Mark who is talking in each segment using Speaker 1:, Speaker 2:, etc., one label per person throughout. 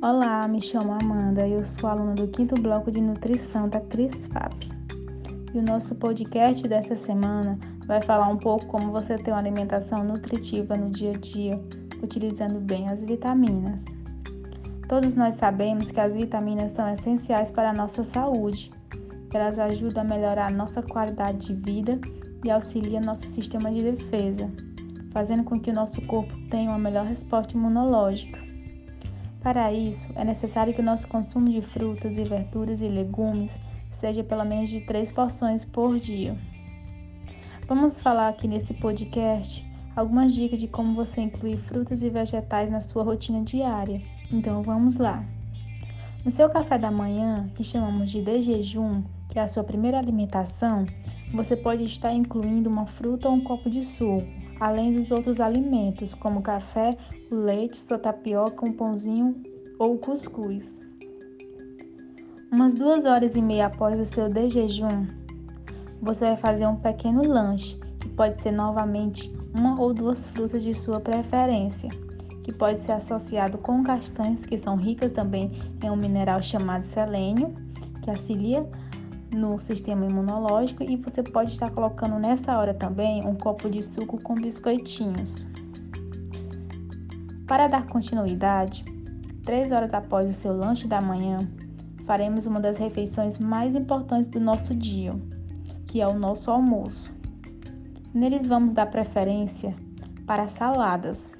Speaker 1: Olá, me chamo Amanda e eu sou aluna do quinto bloco de nutrição da CRISFAP. E o nosso podcast dessa semana vai falar um pouco como você ter uma alimentação nutritiva no dia a dia, utilizando bem as vitaminas. Todos nós sabemos que as vitaminas são essenciais para a nossa saúde. Elas ajudam a melhorar a nossa qualidade de vida e auxiliam nosso sistema de defesa, fazendo com que o nosso corpo tenha uma melhor resposta imunológica. Para isso, é necessário que o nosso consumo de frutas e verduras e legumes seja pelo menos de três porções por dia. Vamos falar aqui nesse podcast algumas dicas de como você incluir frutas e vegetais na sua rotina diária. Então vamos lá. No seu café da manhã, que chamamos de de jejum, que é a sua primeira alimentação, você pode estar incluindo uma fruta ou um copo de suco, além dos outros alimentos, como café, leite, sua tapioca, um pãozinho ou cuscuz. Umas duas horas e meia após o seu de jejum, você vai fazer um pequeno lanche, que pode ser novamente uma ou duas frutas de sua preferência, que pode ser associado com castanhas, que são ricas também em um mineral chamado selênio, que auxilia no sistema imunológico e você pode estar colocando nessa hora também um copo de suco com biscoitinhos. Para dar continuidade, três horas após o seu lanche da manhã, faremos uma das refeições mais importantes do nosso dia, que é o nosso almoço. Neles vamos dar preferência para saladas,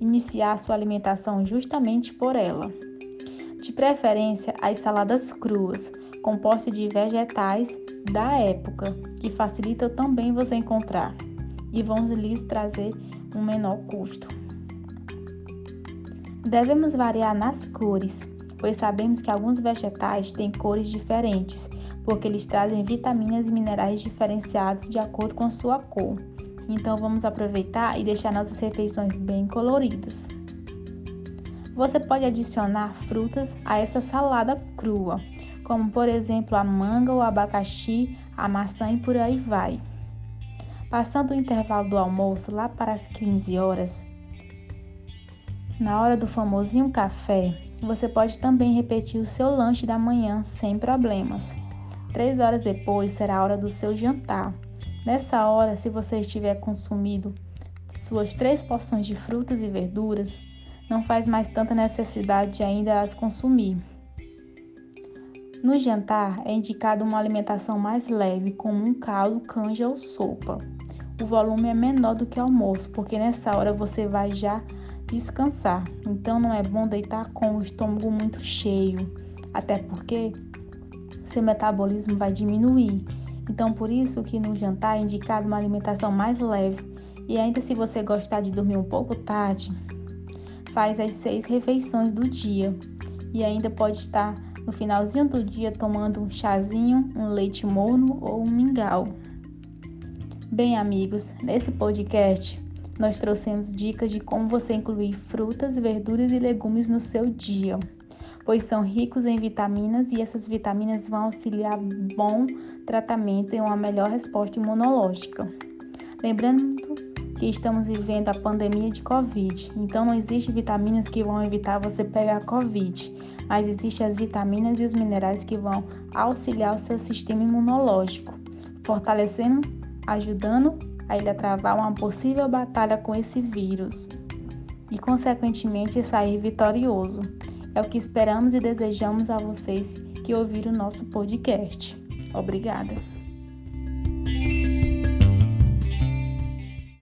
Speaker 1: iniciar sua alimentação justamente por ela. De preferência, as saladas cruas, composta de vegetais da época, que facilitam também você encontrar e vão lhes trazer um menor custo. Devemos variar nas cores, pois sabemos que alguns vegetais têm cores diferentes, porque eles trazem vitaminas e minerais diferenciados de acordo com sua cor. Então vamos aproveitar e deixar nossas refeições bem coloridas. Você pode adicionar frutas a essa salada crua, como por exemplo a manga, o abacaxi, a maçã e por aí vai. Passando o intervalo do almoço lá para as 15 horas, na hora do famosinho café, você pode também repetir o seu lanche da manhã sem problemas. Três horas depois será a hora do seu jantar. Nessa hora, se você estiver consumindo suas três porções de frutas e verduras, não faz mais tanta necessidade de ainda as consumir. No jantar é indicado uma alimentação mais leve, como um caldo, canja ou sopa. O volume é menor do que o almoço, porque nessa hora você vai já descansar. Então não é bom deitar com o estômago muito cheio, até porque seu metabolismo vai diminuir. Então por isso que no jantar é indicado uma alimentação mais leve. E ainda se você gostar de dormir um pouco tarde, faz as seis refeições do dia e ainda pode estar no finalzinho do dia tomando um chazinho, um leite morno ou um mingau. Bem, amigos, nesse podcast nós trouxemos dicas de como você incluir frutas, verduras e legumes no seu dia, pois são ricos em vitaminas e essas vitaminas vão auxiliar bom tratamento e uma melhor resposta imunológica. Lembrando que estamos vivendo a pandemia de Covid, então não existe vitaminas que vão evitar você pegar Covid mas existem as vitaminas e os minerais que vão auxiliar o seu sistema imunológico, fortalecendo, ajudando a ele a travar uma possível batalha com esse vírus e, consequentemente, sair vitorioso. É o que esperamos e desejamos a vocês que ouviram o nosso podcast. Obrigada.